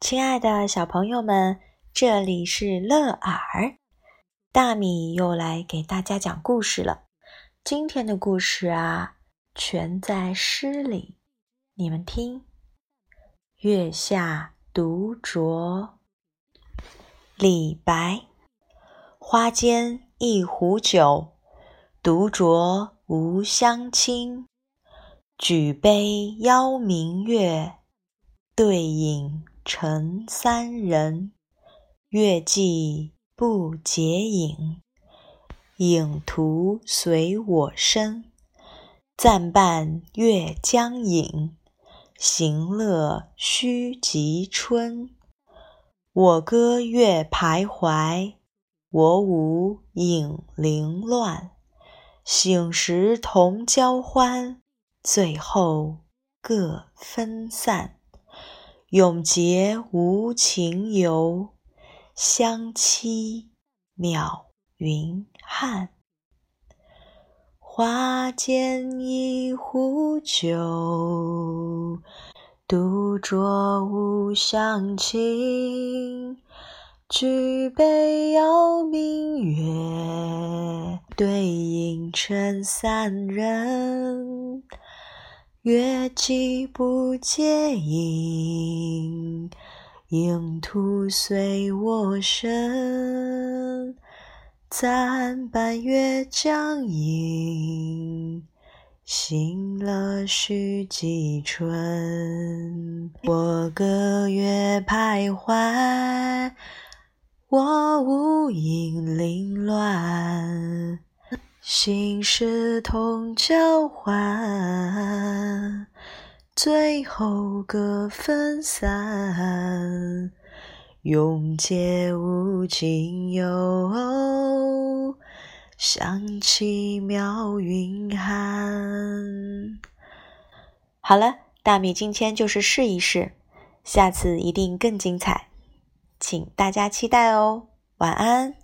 亲爱的小朋友们，这里是乐尔，大米又来给大家讲故事了。今天的故事啊，全在诗里，你们听：月下独酌，李白。花间一壶酒，独酌无相亲。举杯邀明月，对影。成三人，月既不解饮，影徒随我身。暂伴月将影，行乐须及春。我歌月徘徊，我舞影零乱。醒时同交欢，醉后各分散。永结无情游，相期邈云汉。花间一壶酒，独酌无相亲。举杯邀明月，对影成三人。月既不解饮，影徒随我身。暂伴月将影，行乐须及春。我歌月徘徊，我舞影零乱。心事同交换，最后各分散。永结无情游，相期邈云汉。好了，大米今天就是试一试，下次一定更精彩，请大家期待哦。晚安。